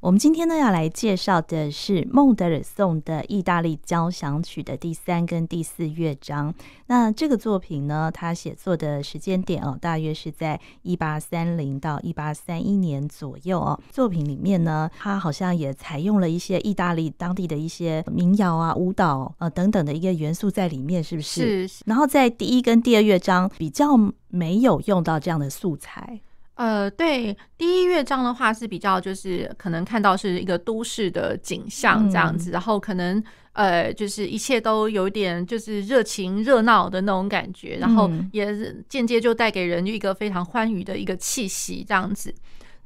我们今天呢要来介绍的是孟德尔颂的意大利交响曲的第三跟第四乐章。那这个作品呢，它写作的时间点哦，大约是在一八三零到一八三一年左右哦。作品里面呢，它好像也采用了一些意大利当地的一些民谣啊、舞蹈呃等等的一个元素在里面，是不是？是。然后在第一跟第二乐章比较没有用到这样的素材。呃，对，第一乐章的话是比较就是可能看到是一个都市的景象这样子，嗯、然后可能呃就是一切都有点就是热情热闹的那种感觉，然后也间接就带给人一个非常欢愉的一个气息这样子。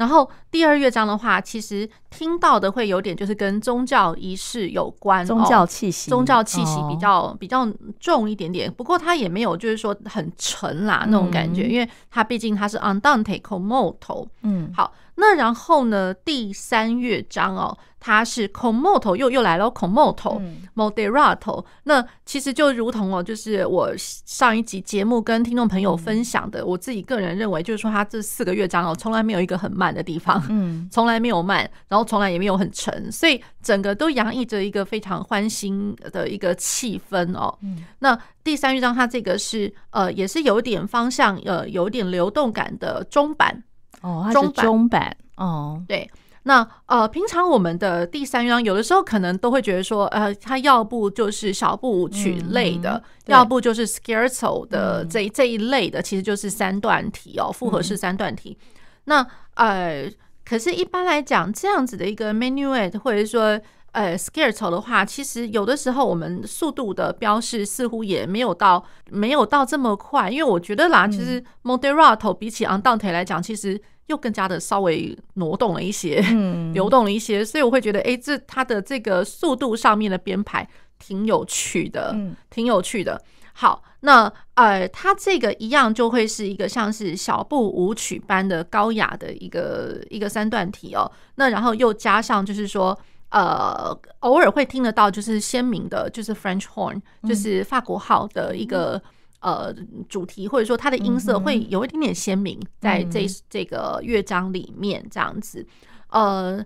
然后第二乐章的话，其实听到的会有点就是跟宗教仪式有关，宗教气息，宗教气息比较比较重一点点。不过它也没有就是说很沉啦那种感觉，因为它毕竟它是 Andante con moto。嗯，好。那然后呢，第三乐章哦，它是 con molto 又又来了 con molto moderato。那其实就如同哦，就是我上一集节目跟听众朋友分享的，我自己个人认为，就是说它这四个乐章哦，从来没有一个很慢的地方，嗯，从来没有慢，然后从来也没有很沉，所以整个都洋溢着一个非常欢欣的一个气氛哦。那第三乐章它这个是呃，也是有一点方向，呃，有一点流动感的中版。哦，它是中版。哦。对，那呃，平常我们的第三乐章有的时候可能都会觉得说，呃，它要不就是小步舞曲类的，嗯、要不就是 scherzo 的这这一类的，其实就是三段体哦，复合式三段体。嗯、那呃，可是一般来讲，这样子的一个 menuet 或者说呃 scherzo 的话，其实有的时候我们速度的标示似乎也没有到没有到这么快，因为我觉得啦，嗯、其实 moderato 比起 andante 来讲，其实又更加的稍微挪动了一些，嗯，流动了一些，所以我会觉得，哎，这它的这个速度上面的编排挺有趣的，嗯，挺有趣的。好，那呃，它这个一样就会是一个像是小步舞曲般的高雅的一个一个三段体哦。那然后又加上就是说，呃，偶尔会听得到就是鲜明的，就是 French horn，就是法国号的一个。嗯呃，主题或者说它的音色会有一点点鲜明，在这这个乐章里面这样子。呃，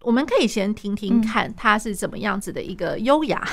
我们可以先听听看它是怎么样子的一个优雅。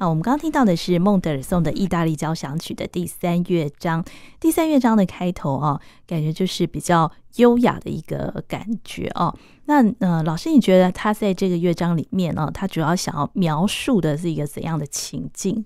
好，我们刚刚听到的是孟德尔颂的《意大利交响曲》的第三乐章。第三乐章的开头啊，感觉就是比较优雅的一个感觉哦。那呃，老师，你觉得他在这个乐章里面呢，他主要想要描述的是一个怎样的情境？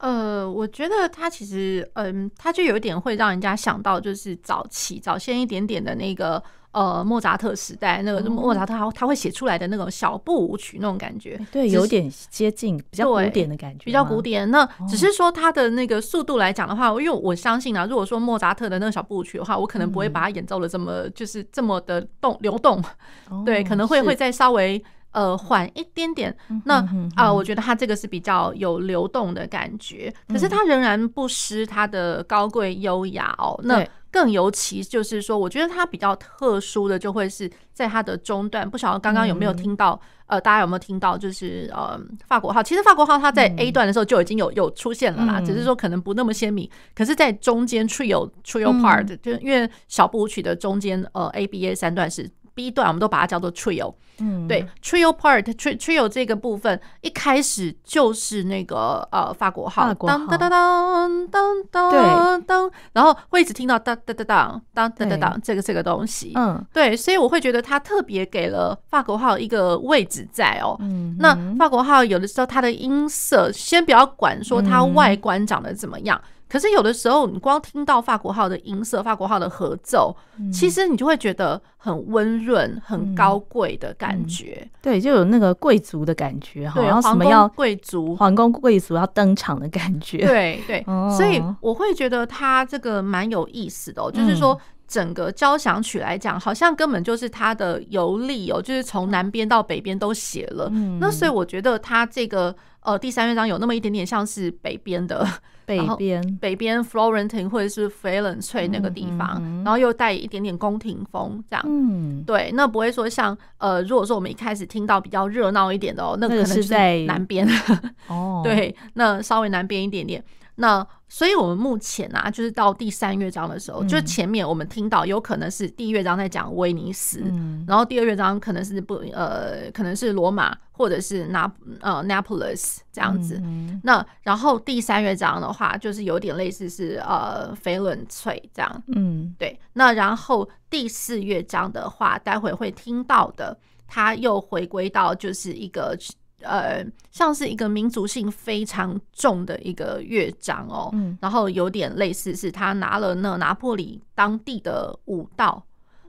呃，我觉得他其实，嗯，他就有一点会让人家想到，就是早期早先一点点的那个。呃，莫扎特时代那个莫扎特他他会写出来的那种小步舞曲那种感觉，对，有点接近比较古典的感觉，比较古典。那只是说他的那个速度来讲的话，因为我相信啊，如果说莫扎特的那个小步舞曲的话，我可能不会把它演奏的这么就是这么的动流动，对，可能会会再稍微呃缓一点点。那啊，我觉得它这个是比较有流动的感觉，可是它仍然不失它的高贵优雅哦。那更尤其就是说，我觉得它比较特殊的就会是在它的中段，不晓得刚刚有没有听到？呃，大家有没有听到？就是呃，法国号。其实法国号它在 A 段的时候就已经有有出现了啦，只是说可能不那么鲜明。可是，在中间 trio trio part，就因为小步舞曲的中间，呃，A B A 三段是。一段我们都把它叫做 trio，嗯，对，trio part，trio 这个部分一开始就是那个呃法国号，当当当当当当当，然后会一直听到当当当当当当当当这个这个东西，嗯，对，所以我会觉得它特别给了法国号一个位置在哦，嗯，那法国号有的时候它的音色，先不要管说它外观长得怎么样。可是有的时候，你光听到法国号的音色，法国号的合奏，嗯、其实你就会觉得很温润、很高贵的感觉、嗯嗯。对，就有那个贵族的感觉，好像什么要贵族、皇宫贵族要登场的感觉。对对，哦、所以我会觉得它这个蛮有意思的、哦，就是说整个交响曲来讲，好像根本就是它的游历哦，就是从南边到北边都写了。嗯、那所以我觉得它这个。呃，第三乐章有那么一点点像是北边的 北边，北边 Florentine 或者是翡冷翠那个地方，嗯嗯、然后又带一点点宫廷风这样。嗯，对，那不会说像呃，如果说我们一开始听到比较热闹一点的哦，那可能是在南边 哦。对，那稍微南边一点点。那所以我们目前啊，就是到第三乐章的时候，嗯、就是前面我们听到有可能是第一乐章在讲威尼斯，嗯、然后第二乐章可能是不呃，可能是罗马或者是拿呃 Naples 这样子。嗯、那然后第三乐章的话，就是有点类似是呃翡冷翠这样。嗯，对。那然后第四乐章的话，待会会听到的，它又回归到就是一个。呃，像是一个民族性非常重的一个乐章哦，嗯、然后有点类似是他拿了那拿破里当地的舞蹈，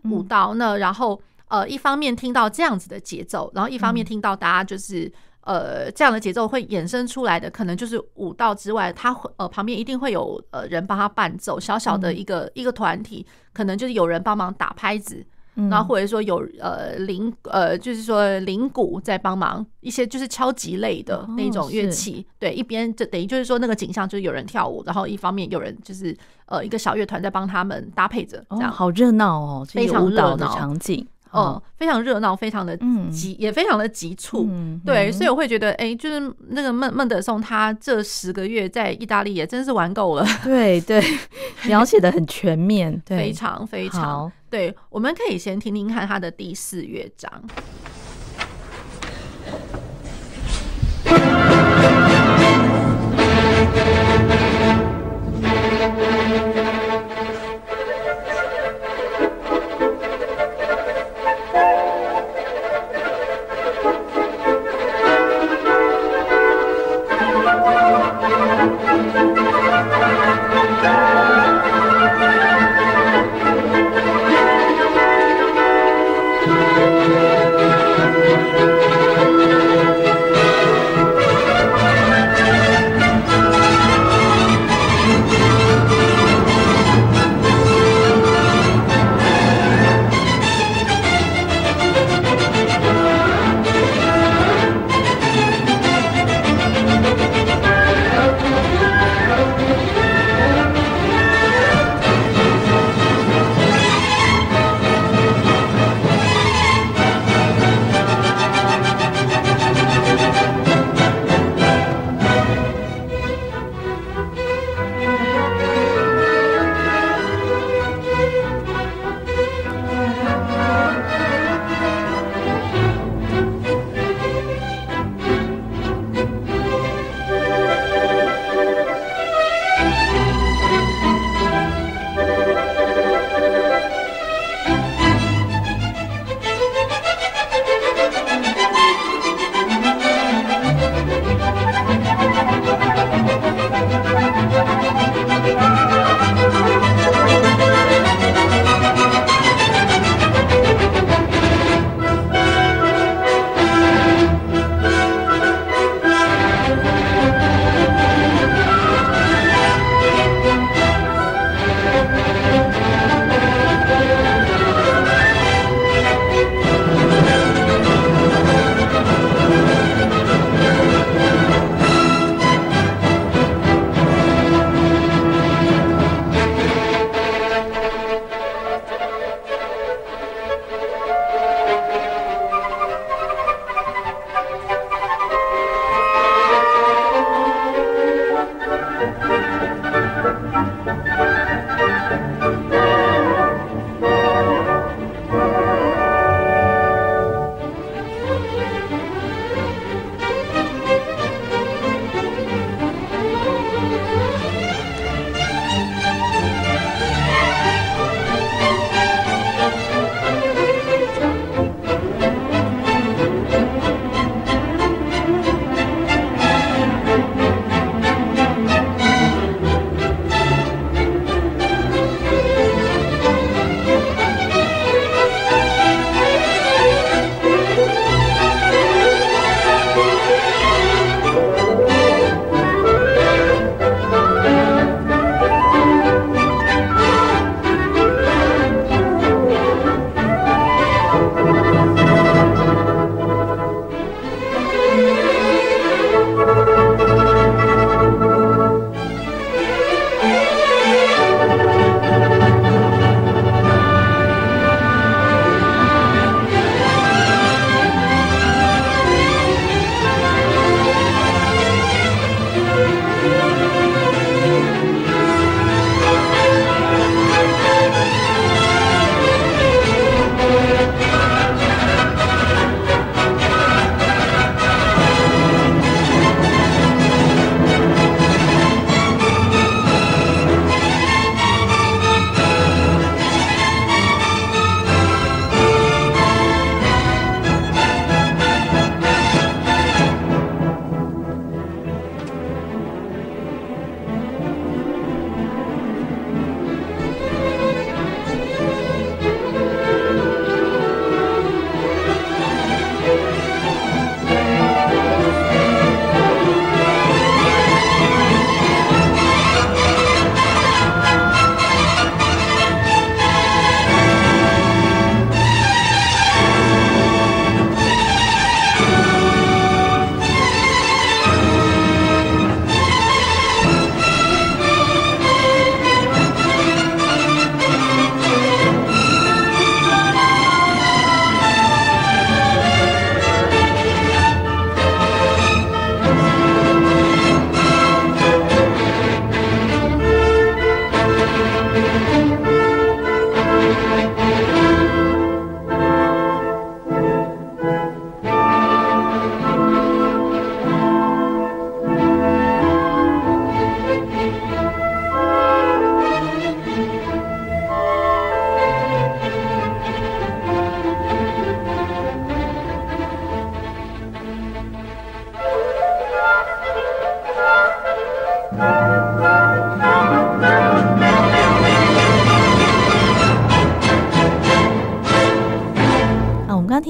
舞蹈那然后呃，一方面听到这样子的节奏，然后一方面听到大家就是呃这样的节奏会衍生出来的，可能就是舞蹈之外，他呃旁边一定会有呃人帮他伴奏，小小的一个、嗯、一个团体，可能就是有人帮忙打拍子。然后或者说有呃铃呃，就是说铃鼓在帮忙一些，就是敲击类的那种乐器。哦、对，一边就等于就是说那个景象就是有人跳舞，然后一方面有人就是呃一个小乐团在帮他们搭配着，这样、哦、好热闹哦，非常热闹的场景。哦，非常热闹，非常的急，也非常的急促。对，所以我会觉得，哎，就是那个孟孟德松，他这十个月在意大利也真是玩够了。对 对，描写的很全面，非常非常。对，我们可以先听听看他的第四乐章。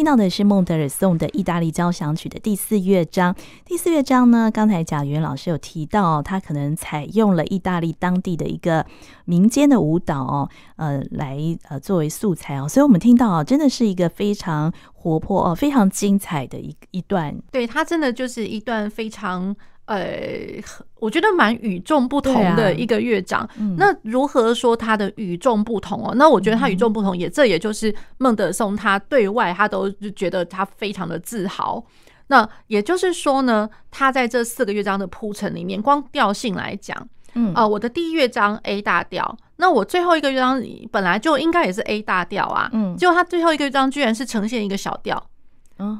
听到的是孟德尔颂的意大利交响曲的第四乐章。第四乐章呢，刚才贾云老师有提到，他可能采用了意大利当地的一个民间的舞蹈哦，呃，来呃作为素材哦，所以我们听到啊，真的是一个非常活泼哦，非常精彩的一一段。对，它真的就是一段非常。呃，我觉得蛮与众不同的一个乐章。啊嗯、那如何说它的与众不同哦？那我觉得它与众不同也，也、嗯、这也就是孟德松他对外他都觉得他非常的自豪。那也就是说呢，他在这四个乐章的铺陈里面，光调性来讲，嗯啊、呃，我的第一乐章 A 大调，那我最后一个乐章本来就应该也是 A 大调啊，嗯，结果他最后一个乐章居然是呈现一个小调。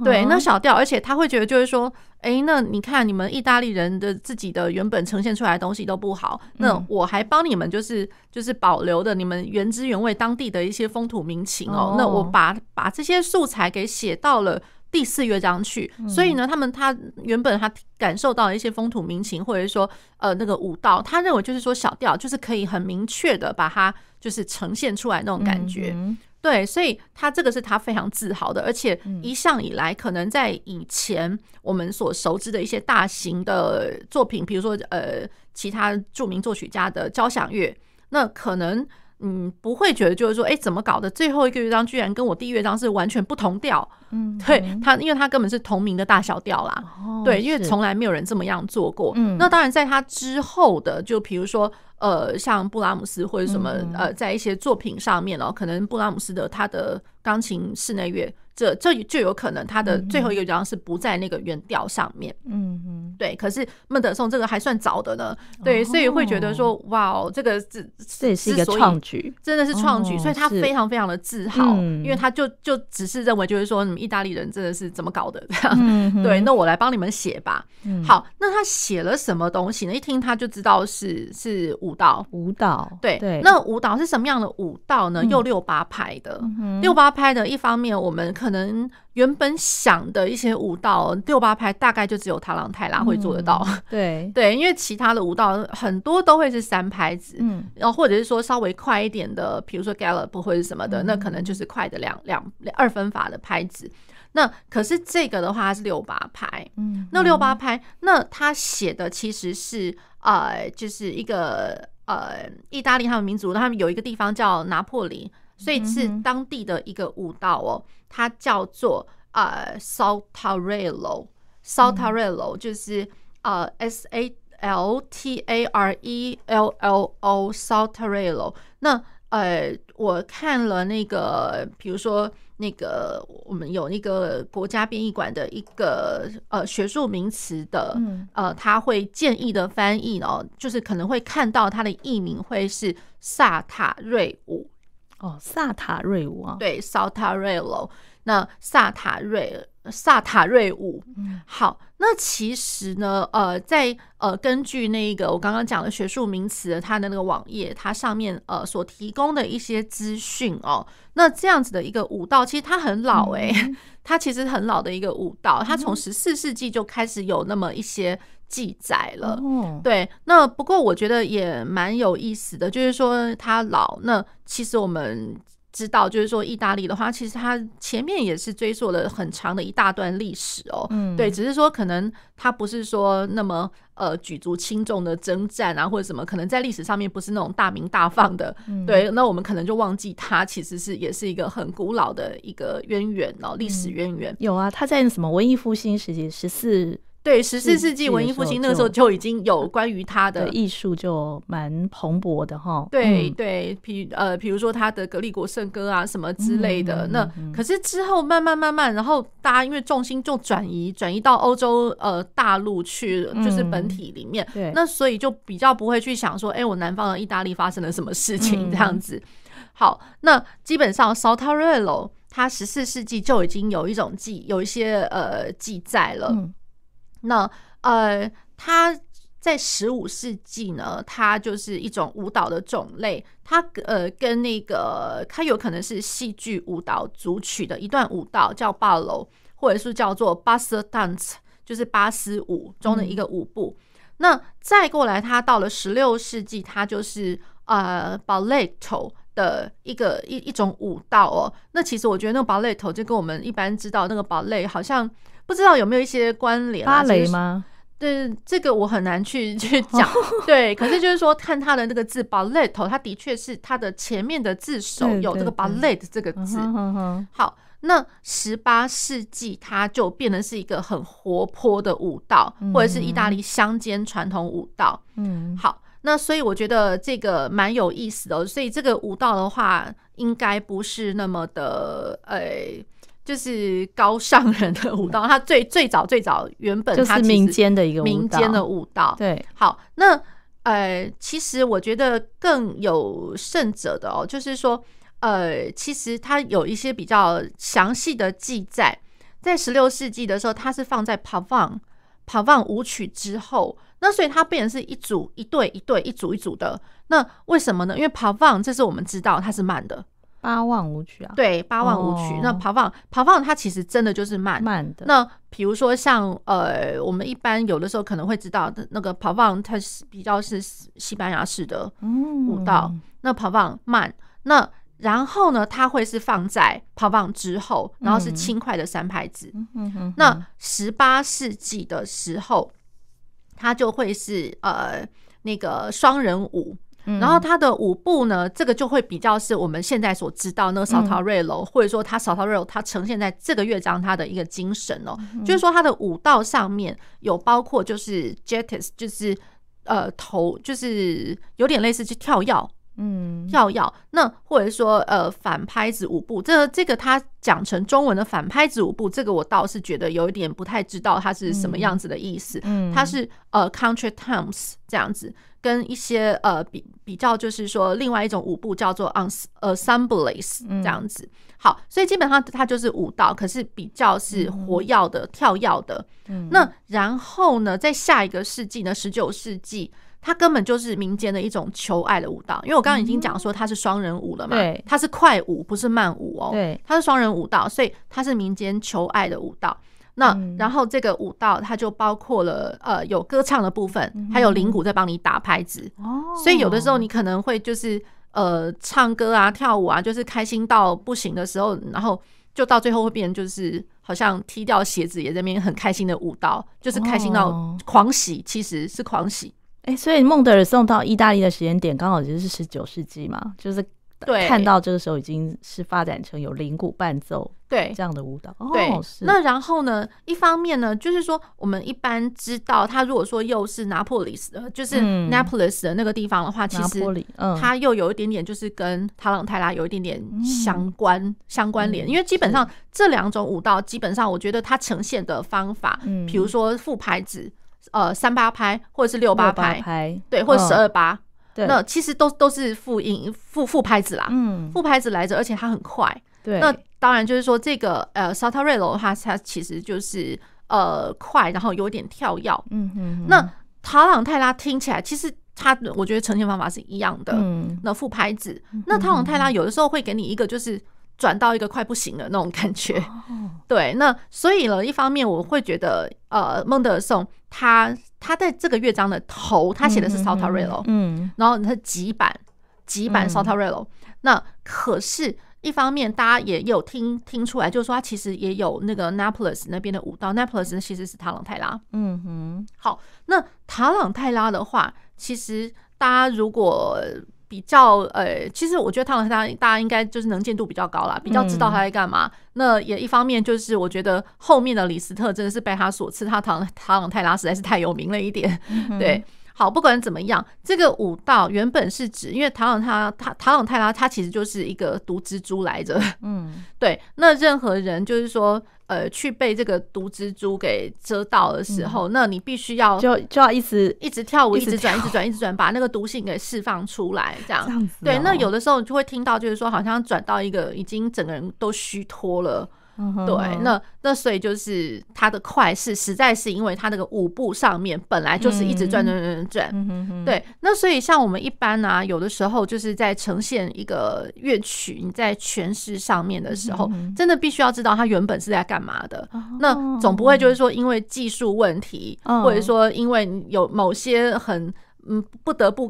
对，那小调，而且他会觉得就是说，哎，那你看你们意大利人的自己的原本呈现出来的东西都不好，那我还帮你们就是就是保留的你们原汁原味当地的一些风土民情哦，那我把把这些素材给写到了第四乐章去，所以呢，他们他原本他感受到一些风土民情，或者说呃那个舞蹈，他认为就是说小调就是可以很明确的把它就是呈现出来那种感觉。对，所以他这个是他非常自豪的，而且一向以来，可能在以前我们所熟知的一些大型的作品，比如说呃，其他著名作曲家的交响乐，那可能。嗯，不会觉得就是说，哎，怎么搞的？最后一个乐章居然跟我第一乐章是完全不同调。嗯，对他，因为他根本是同名的大小调啦。哦，对，因为从来没有人这么样做过。嗯，那当然，在他之后的，就比如说，呃，像布拉姆斯或者什么，呃，在一些作品上面哦，可能布拉姆斯的他的钢琴室内乐。这这就有可能，他的最后一个乐章是不在那个原调上面。嗯嗯，对。可是孟德尔颂这个还算早的呢，对，所以会觉得说，哇哦，这个这这也是一个创举，真的是创举，所以他非常非常的自豪，因为他就就只是认为就是说，你们意大利人真的是怎么搞的这样。对，那我来帮你们写吧。好，那他写了什么东西呢？一听他就知道是是舞蹈，舞蹈。对对，那舞蹈是什么样的舞蹈呢？又六八拍的，六八拍的。一方面，我们可能原本想的一些舞蹈六八拍，大概就只有塔朗泰拉会做得到。嗯、对对，因为其他的舞蹈很多都会是三拍子，嗯，然后或者是说稍微快一点的，比如说 gallop 或者什么的，那可能就是快的两两二分法的拍子。那可是这个的话它是六八拍，嗯，那六八拍，那他写的其实是呃，就是一个呃，意大利他们民族，他们有一个地方叫拿破里。所以是当地的一个舞蹈哦，它叫做呃 Saltarello，Saltarello 就是呃 S A L T A R E L L O，Saltarello。那呃，我看了那个，比如说那个我们有那个国家编译馆的一个呃学术名词的，呃，他会建议的翻译哦，就是可能会看到它的译名会是萨塔瑞舞。哦，萨塔瑞舞啊，对，Saltarello，那萨塔瑞萨塔瑞舞，嗯，好，那其实呢，呃，在呃根据那个我刚刚讲的学术名词，它的那个网页，它上面呃所提供的一些资讯哦，那这样子的一个舞蹈，其实它很老诶、欸，嗯、它其实很老的一个舞蹈，它从十四世纪就开始有那么一些。记载了，对，那不过我觉得也蛮有意思的，就是说他老，那其实我们知道，就是说意大利的话，其实它前面也是追溯了很长的一大段历史哦，嗯，对，只是说可能它不是说那么呃举足轻重的征战啊，或者什么，可能在历史上面不是那种大名大放的，对，那我们可能就忘记它其实是也是一个很古老的一个渊源哦，历史渊源。有啊，它在什么文艺复兴时期十四。对，十四世纪文艺复兴那个时候就已经有关于他的艺术就蛮蓬勃的哈。对对，比呃，比如说他的《格力国圣歌》啊什么之类的。那可是之后慢慢慢慢，然后大家因为重心就转移转移到欧洲呃大陆去，就是本体里面。对，那所以就比较不会去想说，哎，我南方的意大利发生了什么事情这样子。好，那基本上 Saltarello 他十四世纪就已经有一种记，有一些呃记载了。那呃，它在十五世纪呢，它就是一种舞蹈的种类，它呃跟那个它有可能是戏剧舞蹈组曲的一段舞蹈，叫 ballo，或者是叫做 basse danse，就是巴斯舞中的一个舞步。嗯、那再过来，它到了十六世纪，它就是呃 balletto，的一个一一种舞蹈哦。那其实我觉得那个 ballet 就跟我们一般知道那个 ballet 好像不知道有没有一些关联、啊？芭蕾吗？对，这个我很难去 去讲。对，可是就是说看他的那个字 ballet，它的确是它的前面的字首有这个 ballet 这个字。好。那十八世纪，它就变得是一个很活泼的舞蹈，或者是意大利乡间传统舞蹈。嗯，好，那所以我觉得这个蛮有意思的。所以这个舞蹈的话，应该不是那么的，呃，就是高尚人的舞蹈。它最最早最早原本它是民间的一个民间的舞蹈。对，好，那呃，其实我觉得更有甚者的哦，就是说。呃，其实它有一些比较详细的记载，在十六世纪的时候，它是放在 Pavane Pavane 舞曲之后，那所以它变成是一组一对一对一组一组的。那为什么呢？因为 Pavane 这是我们知道它是慢的，八万舞曲啊，对，八万舞曲。哦、那 Pavane Pavane 它其实真的就是慢慢的。那比如说像呃，我们一般有的时候可能会知道的那个 Pavane 它是比较是西班牙式的舞蹈，嗯、那 Pavane 慢那。然后呢，它会是放在 Pavane 之后，然后是轻快的三拍子。嗯、那十八世纪的时候，它就会是呃那个双人舞。嗯、然后他的舞步呢，这个就会比较是我们现在所知道那个 Saltarello，、嗯、或者说他 Saltarello 它呈现在这个乐章他的一个精神哦，嗯、就是说他的舞蹈上面有包括就是 Jettis，就是呃头就是有点类似去跳跃。嗯，跳跃那或者说呃反拍子舞步，这个、这个他讲成中文的反拍子舞步，这个我倒是觉得有一点不太知道它是什么样子的意思。嗯，它是呃 contretemps 这样子，跟一些呃比比较就是说另外一种舞步叫做 ensembles 这样子。好，所以基本上它就是舞蹈，可是比较是活跃的、跳跃的。嗯，那然后呢，在下一个世纪呢，十九世纪。它根本就是民间的一种求爱的舞蹈，因为我刚刚已经讲说它是双人舞了嘛，对，它是快舞不是慢舞哦，对，它是双人舞蹈，所以它是民间求爱的舞蹈。那然后这个舞蹈它就包括了呃有歌唱的部分，还有铃鼓在帮你打拍子。哦，所以有的时候你可能会就是呃唱歌啊跳舞啊，就是开心到不行的时候，然后就到最后会变成就是好像踢掉鞋子也在那边很开心的舞蹈，就是开心到狂喜，其实是狂喜。哎、欸，所以孟德尔送到意大利的时间点刚好就是十九世纪嘛，就是看到这个时候已经是发展成有铃鼓伴奏对这样的舞蹈。对，哦、那然后呢，一方面呢，就是说我们一般知道，他如果说又是拿破里斯的，就是 Naples 的那个地方的话，嗯、其实他又有一点点就是跟塔朗泰拉有一点点相关、嗯、相关联，因为基本上这两种舞蹈，基本上我觉得它呈现的方法，嗯，比如说副拍子。呃，三八拍或者是六八拍，拍对，或者十二八，对，那其实都都是复音复复拍子啦，嗯，复拍子来着，而且它很快，对。那当然就是说这个呃，Saltarello 的话，它其实就是呃快，然后有点跳跃，嗯哼，哼。那塔朗泰拉听起来其实它我觉得呈现方法是一样的，嗯，那副拍子，那塔朗泰拉有的时候会给你一个就是。转到一个快不行的那种感觉，对，那所以呢，一方面我会觉得，呃，孟德尔颂他他在这个乐章的头，他写的是 Saltarello，嗯，然后他几版几版 Saltarello，那可是，一方面大家也有听听出来，就是说他其实也有那个 Naples 那边的舞蹈，Naples 其实是塔朗泰拉，嗯哼，好，那塔朗泰拉的话，其实大家如果。比较呃，其实我觉得他们大家大家应该就是能见度比较高啦，比较知道他在干嘛。嗯、那也一方面就是我觉得后面的李斯特真的是被他所赐，他唐唐朗泰拉实在是太有名了一点，嗯、对。好，不管怎么样，这个舞蹈原本是指，因为唐朗他他唐朗泰拉他其实就是一个毒蜘蛛来着，嗯，对。那任何人就是说，呃，去被这个毒蜘蛛给蛰到的时候，嗯、那你必须要就就要一直一直跳舞，一直转，一直转，一直转，把那个毒性给释放出来，这样。这样子哦、对，那有的时候你就会听到，就是说，好像转到一个已经整个人都虚脱了。对，那那所以就是它的快是实在是因为它那个舞步上面本来就是一直转转转转转，对，那所以像我们一般呢、啊，有的时候就是在呈现一个乐曲，你在诠释上面的时候，真的必须要知道它原本是在干嘛的。那总不会就是说因为技术问题，或者说因为有某些很。嗯，不得不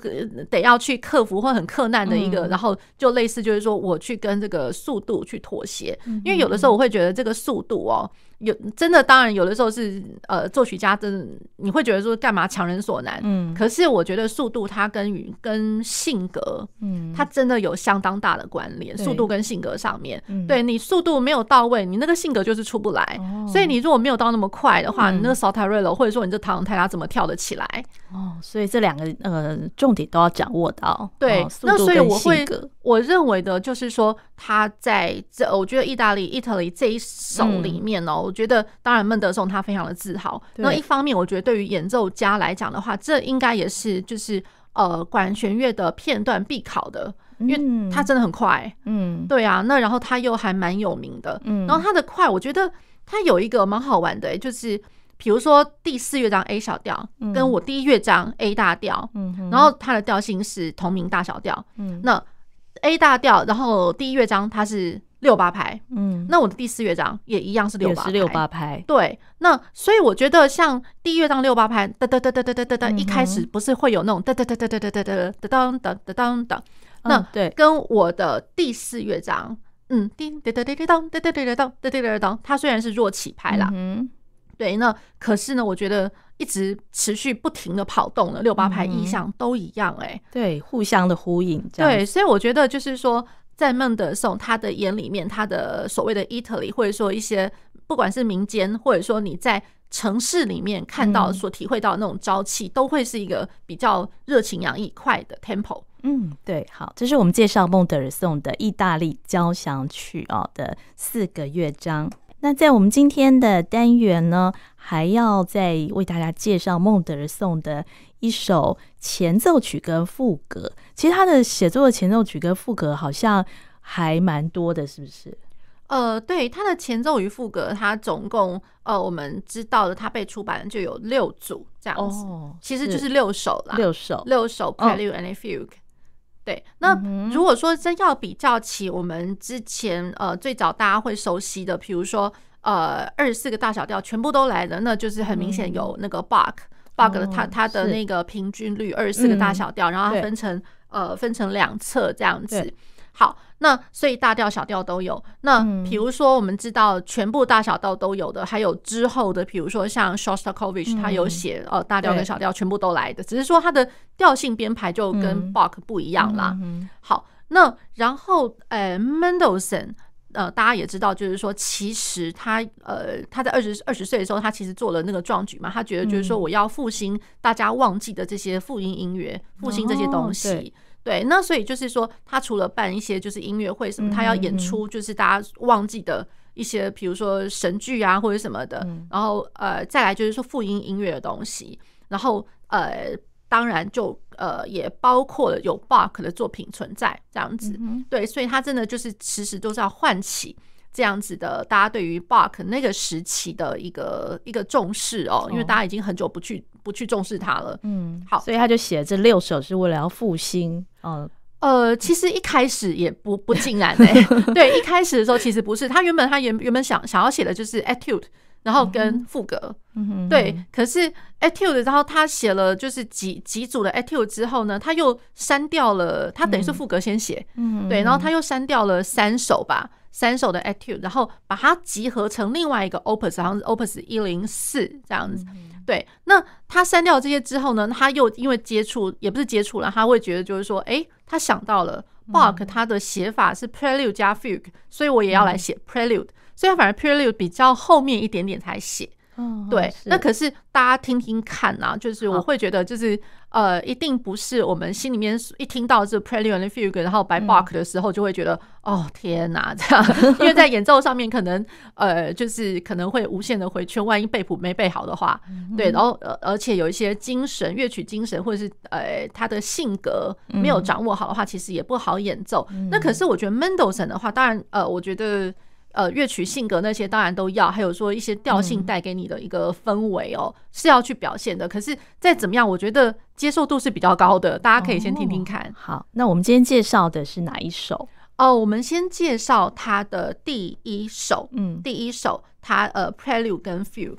得要去克服或很克难的一个，嗯、然后就类似就是说我去跟这个速度去妥协，嗯、因为有的时候我会觉得这个速度哦。有真的，当然有的时候是呃，作曲家真的你会觉得说干嘛强人所难，嗯，可是我觉得速度它跟与跟性格，嗯，它真的有相当大的关联，速度跟性格上面，对你速度没有到位，你那个性格就是出不来，所以你如果没有到那么快的话，你那个 Saltarello 或者说你这塔朗泰拉怎么跳得起来？哦，所以这两个呃重点都要掌握到，对，那所以我会我认为的就是说他在这，我觉得意大利 Italy 这一首里面哦。我觉得，当然，孟德松他非常的自豪。那一方面，我觉得对于演奏家来讲的话，这应该也是就是呃管弦乐的片段必考的，因为他真的很快。嗯，对啊。那然后他又还蛮有名的。嗯，然后他的快，我觉得他有一个蛮好玩的，就是比如说第四乐章 A 小调，跟我第一乐章 A 大调，嗯，然后它的调性是同名大小调。嗯，那 A 大调，然后第一乐章它是。六八拍，嗯，那我的第四乐章也一样是六八拍，六八拍，对，那所以我觉得像第一乐章六八拍，哒哒哒哒哒哒哒哒，一开始不是会有那种哒哒哒哒哒哒哒哒哒当当哒当当，那对，跟我的第四乐章，嗯，叮哒哒哒哒当哒哒哒哒当哒哒哒当，它虽然是弱起拍啦，嗯，对，那可是呢，我觉得一直持续不停的跑动了六八拍意象都一样，哎，对，互相的呼应，对，所以我觉得就是说。在孟德颂他的眼里面，他的所谓的 Italy，或者说一些不管是民间，或者说你在城市里面看到、所体会到的那种朝气，都会是一个比较热情洋溢、快的 tempo。嗯，对，好，这是我们介绍孟德尔颂的意大利交响曲哦的四个乐章。那在我们今天的单元呢，还要再为大家介绍孟德尔颂的一首前奏曲跟副歌。其实他的写作的前奏曲跟副歌好像还蛮多的，是不是？呃，对，他的前奏与副歌，他总共呃，我们知道的，他被出版的就有六组这样子，哦、其实就是六首啦，六首，六首 Prelude and Fugue。对，那如果说真要比较起我们之前呃最早大家会熟悉的，比如说呃二十四个大小调全部都来了，那就是很明显有那个他他的那个平均率二十四个大小调，然后它分成呃分成两侧这样子。好，那所以大调小调都有。那比如说我们知道全部大小调都有的，还有之后的，比如说像 Shostakovich，他有写呃大调跟小调全部都来的，只是说它的调性编排就跟 Bach 不一样啦。好，那然后呃 Mendelssohn 呃大家也知道，就是说其实他呃他在二十二十岁的时候，他其实做了那个壮举嘛，他觉得就是说我要复兴大家忘记的这些复音音乐，复兴这些东西。对，那所以就是说，他除了办一些就是音乐会什么，他要演出就是大家忘记的一些，比如说神剧啊或者什么的，然后呃再来就是说复音音乐的东西，然后呃当然就呃也包括了有 Bach 的作品存在这样子，对，所以他真的就是其实都是要唤起。这样子的，大家对于 Bach 那个时期的一个一个重视哦，因为大家已经很久不去不去重视它了。嗯，好，所以他就写了这六首是为了要复兴。嗯，呃，其实一开始也不不尽然哎、欸，对，一开始的时候其实不是，他原本他原原本想想要写的就是 Etude，然后跟副歌。嗯，对，可是 Etude，然后他写了就是几几组的 Etude 之后呢，他又删掉了，他等于是副歌先写，嗯，对，然后他又删掉了三首吧。三首的 Etude，然后把它集合成另外一个 Opus，好像是 Opus 一零四这样子。对，那他删掉这些之后呢，他又因为接触也不是接触了，他会觉得就是说，哎，他想到了 Bach 他的写法是 Prelude 加 Fugue，所以我也要来写 Prelude，所以他反而 Prelude 比较后面一点点才写。对，那可是大家听听看呐、啊，就是我会觉得，就是呃，一定不是我们心里面一听到这 Prelude and Fugue，然后 by Bach 的时候，就会觉得哦天哪，这样，因为在演奏上面可能呃，就是可能会无限的回圈，万一背谱没背好的话，对，然后呃，而且有一些精神乐曲精神或者是呃他的性格没有掌握好的话，其实也不好演奏。那可是我觉得 Mendelssohn 的话，当然呃，我觉得。呃，乐曲性格那些当然都要，还有说一些调性带给你的一个氛围哦，是要去表现的。可是再怎么样，我觉得接受度是比较高的，大家可以先听听看。好，那我们今天介绍的是哪一首？哦，我们先介绍他的第一首，嗯，第一首他呃，Prelude 跟 Fugue。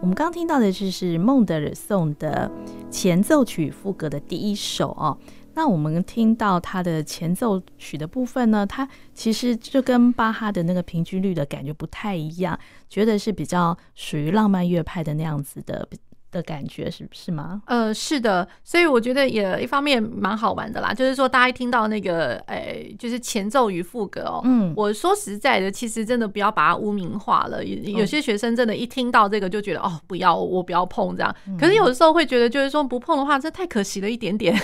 我们刚听到的就是孟德尔颂的前奏曲副歌的第一首哦。那我们听到它的前奏曲的部分呢，它其实就跟巴哈的那个平均律的感觉不太一样，觉得是比较属于浪漫乐派的那样子的。的感觉是不是吗？呃，是的，所以我觉得也一方面蛮好玩的啦，就是说大家一听到那个，哎、欸，就是前奏与副歌哦，嗯，我说实在的，其实真的不要把它污名化了。有有些学生真的，一听到这个就觉得哦，不要，我不要碰这样。可是有的时候会觉得，就是说不碰的话，这太可惜了一点点。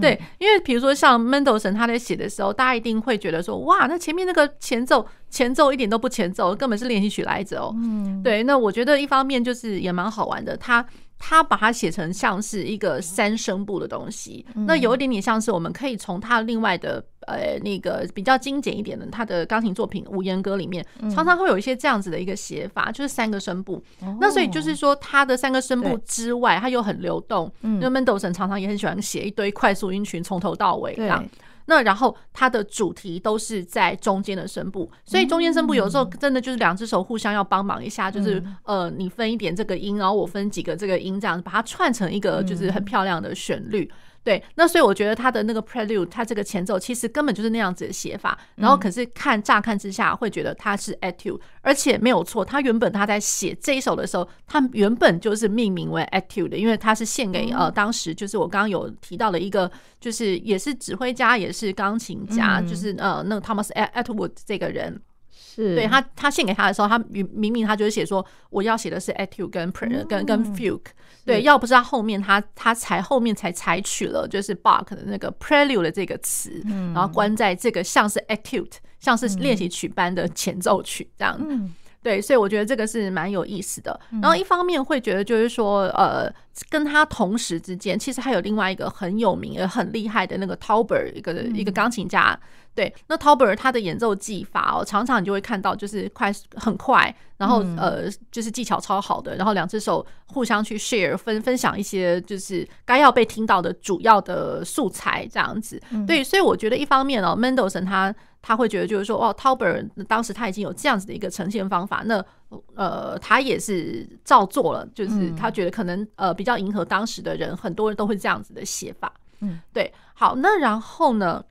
对，因为比如说像 Mendelssohn 他在写的时候，大家一定会觉得说，哇，那前面那个前奏。前奏一点都不前奏，根本是练习曲来着哦。嗯，对，那我觉得一方面就是也蛮好玩的，他他把它写成像是一个三声部的东西，那有一点点像是我们可以从他另外的呃那个比较精简一点的他的钢琴作品《无言歌》里面，常常会有一些这样子的一个写法，就是三个声部。那所以就是说，他的三个声部之外，他又很流动。嗯，因为 Mendelssohn 常常也很喜欢写一堆快速音群，从头到尾这样。那然后它的主题都是在中间的声部，所以中间声部有时候真的就是两只手互相要帮忙一下，就是呃你分一点这个音，然后我分几个这个音，这样把它串成一个就是很漂亮的旋律。对，那所以我觉得他的那个 prelude，他这个前奏其实根本就是那样子的写法，然后可是看乍看之下会觉得他是 etude，而且没有错，他原本他在写这一首的时候，他原本就是命名为 etude 的，因为他是献给呃当时就是我刚刚有提到的一个，就是也是指挥家也是钢琴家，就是呃那个 Thomas Attwood 这个人。是。对他，他献给他的时候，他明明明他就是写说我要写的是 etude 跟 pre 跟跟 fugue，对，要不是他后面他他才后面才采取了就是 Bach 的那个 prelude 的这个词，然后关在这个像是 etude 像是练习曲般的前奏曲这样，对，所以我觉得这个是蛮有意思的。然后一方面会觉得就是说，呃，跟他同时之间，其实还有另外一个很有名也很厉害的那个 Tauber 一个一个钢琴家。对，那 Tauber 他的演奏技法哦，常常你就会看到就是快很快，然后呃就是技巧超好的，然后两只手互相去 share 分分享一些就是该要被听到的主要的素材这样子。对，所以我觉得一方面哦，Mendelssohn 他他会觉得就是说哦，Tauber 当时他已经有这样子的一个呈现方法，那呃他也是照做了，就是他觉得可能呃比较迎合当时的人，很多人都会这样子的写法。嗯，对，好，那然后呢？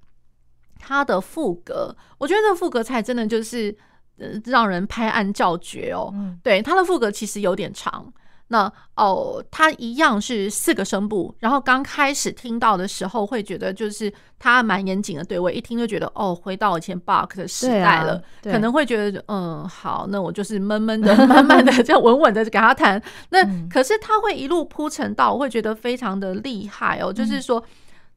他的副格，我觉得这个副格才真的就是呃让人拍案叫绝哦。嗯、对，他的副格其实有点长。那哦，他一样是四个声部，然后刚开始听到的时候会觉得就是他蛮严谨的对位，一听就觉得哦，回到以前 Bach 的时代了，啊、可能会觉得嗯好，那我就是闷闷的、慢慢的 这样稳稳的给他弹。那可是他会一路铺陈到，我会觉得非常的厉害哦，就是说。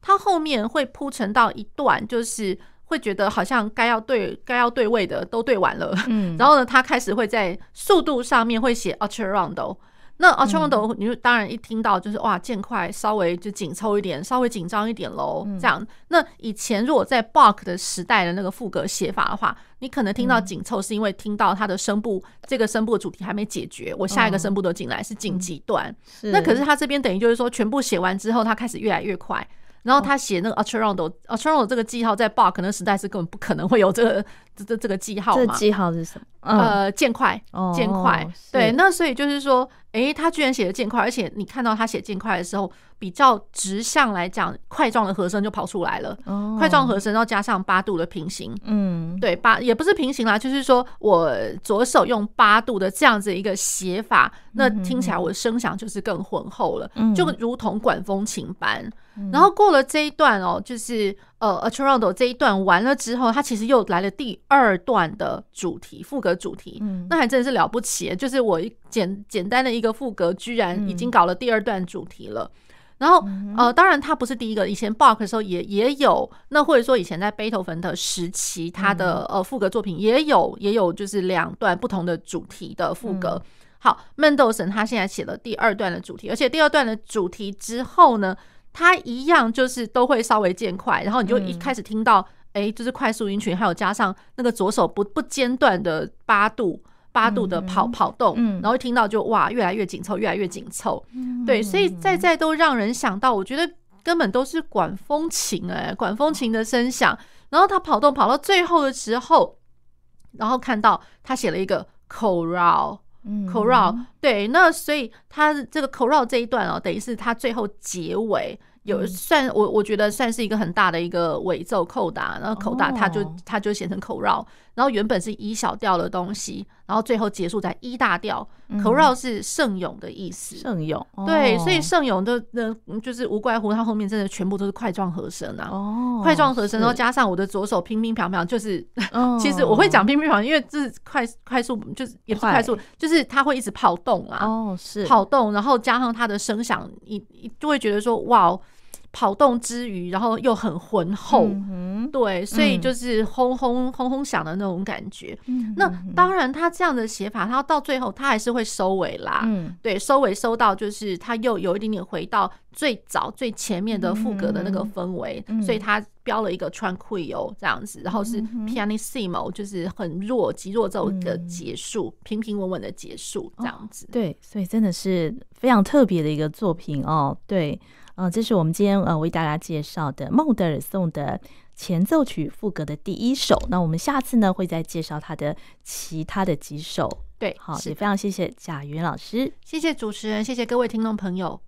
他后面会铺陈到一段，就是会觉得好像该要对该要对位的都对完了，嗯，然后呢，他开始会在速度上面会写 Accelerando。那 Accelerando 你就当然一听到就是哇，渐快稍微就紧凑一点，稍微紧张一点喽，这样。那以前如果在 Bach 的时代的那个副歌写法的话，你可能听到紧凑是因为听到它的声部这个声部的主题还没解决，我下一个声部都进来是紧急段。那可是他这边等于就是说全部写完之后，他开始越来越快。然后他写那个 Accelerando，Accelerando 这个记号在 Bach 可能时代是根本不可能会有这个这这这个记号嘛？这记号是什么？呃，渐快，渐快。对，那所以就是说，诶，他居然写的渐快，而且你看到他写渐快的时候，比较直向来讲，块状的和声就跑出来了。块状和声，然后加上八度的平行。嗯，对，八也不是平行啦，就是说我左手用八度的这样子一个写法，那听起来我的声响就是更浑厚了，就如同管风琴般。然后过了这一段哦，就是呃，Accelerando 这一段完了之后，它其实又来了第二段的主题，副歌主题。嗯，那还真的是了不起，就是我简简单的一个副歌，居然已经搞了第二段主题了。然后呃，当然它不是第一个，以前 Bach 的时候也也有，那或者说以前在贝多芬的时期，他的呃副歌作品也有也有就是两段不同的主题的副格。好，Mendelssohn 他现在写了第二段的主题，而且第二段的主题之后呢，它一样就是都会稍微渐快，然后你就一开始听到，哎、嗯，就是快速音群，还有加上那个左手不不间断的八度八度的跑跑动，嗯、然后一听到就哇，越来越紧凑，越来越紧凑，嗯、对，所以在在都让人想到，我觉得根本都是管风琴哎、欸，管风琴的声响，然后他跑动跑到最后的时候，然后看到他写了一个 chorale 嗯，chorale 对，那所以他这个 chorale 这一段哦，等于是他最后结尾。有算我我觉得算是一个很大的一个尾奏扣打，然后口打它就它就写成口绕，然后原本是一小调的东西，然后最后结束在一大调。口绕是圣咏的意思，圣咏对，所以圣咏的的就是无怪乎它后面真的全部都是块状和声啊，块状和声，然后加上我的左手乒乒乓乓，就是 其实我会讲乒乒乓乓，因为这是快快速，就是也不是快速，就是它会一直跑动啊，哦是跑动，然后加上它的声响，你你就会觉得说哇。跑动之余，然后又很浑厚，嗯、对，所以就是轰轰轰轰响的那种感觉。嗯、那当然，他这样的写法，他到最后他还是会收尾啦。嗯、对，收尾收到就是他又有一点点回到最早最前面的副歌的那个氛围，嗯、所以他标了一个 tranquillo 这样子，然后是 pianissimo 就是很弱极弱奏的结束，平平稳稳的结束这样子。哦。对，所以真的是非常特别的一个作品哦。对。呃，这是我们今天呃为大家介绍的孟德尔颂的前奏曲副歌的第一首。那我们下次呢会再介绍他的其他的几首。对，好，也非常谢谢贾云老师，谢谢主持人，谢谢各位听众朋友。